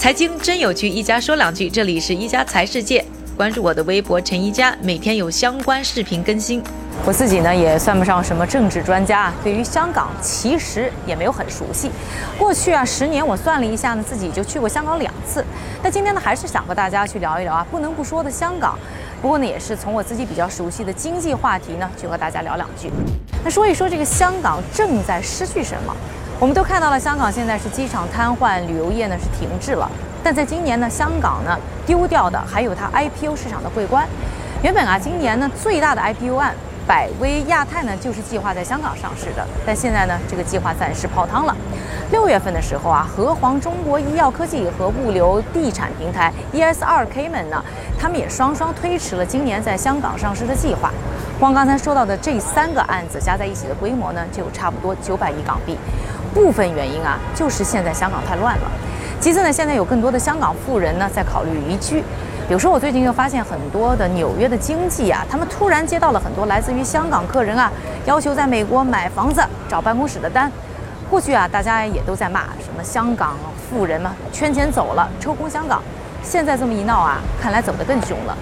财经真有趣，一家说两句。这里是一家财世界，关注我的微博陈一家，每天有相关视频更新。我自己呢也算不上什么政治专家啊，对于香港其实也没有很熟悉。过去啊十年，我算了一下呢，自己就去过香港两次。那今天呢，还是想和大家去聊一聊啊，不能不说的香港。不过呢，也是从我自己比较熟悉的经济话题呢，去和大家聊两句。那说一说这个香港正在失去什么？我们都看到了，香港现在是机场瘫痪，旅游业呢是停滞了。但在今年呢，香港呢丢掉的还有它 IPO 市场的桂冠。原本啊，今年呢最大的 IPO 案百威亚太呢就是计划在香港上市的，但现在呢这个计划暂时泡汤了。六月份的时候啊，和黄中国医药科技和物流地产平台 ES2K 们呢，他们也双双推迟了今年在香港上市的计划。光刚才说到的这三个案子加在一起的规模呢，就差不多九百亿港币。部分原因啊，就是现在香港太乱了。其次呢，现在有更多的香港富人呢在考虑移居。比如说，我最近就发现很多的纽约的经济啊，他们突然接到了很多来自于香港客人啊，要求在美国买房子、找办公室的单。过去啊，大家也都在骂什么香港富人嘛，圈钱走了，抽空香港。现在这么一闹啊，看来走得更凶了。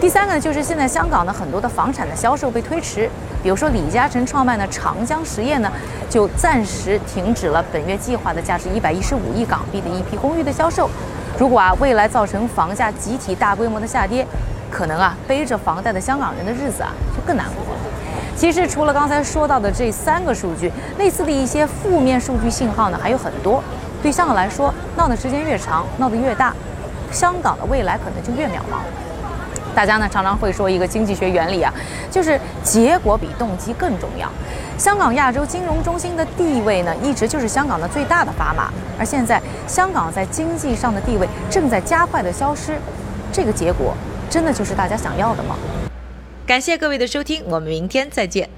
第三个呢，就是现在香港的很多的房产的销售被推迟，比如说李嘉诚创办的长江实业呢，就暂时停止了本月计划的价值一百一十五亿港币的一批公寓的销售。如果啊未来造成房价集体大规模的下跌，可能啊背着房贷的香港人的日子啊就更难过了。其实除了刚才说到的这三个数据，类似的一些负面数据信号呢还有很多。对香港来说，闹的时间越长，闹得越大。香港的未来可能就越渺茫。大家呢常常会说一个经济学原理啊，就是结果比动机更重要。香港亚洲金融中心的地位呢，一直就是香港的最大的砝码。而现在香港在经济上的地位正在加快的消失，这个结果真的就是大家想要的吗？感谢各位的收听，我们明天再见。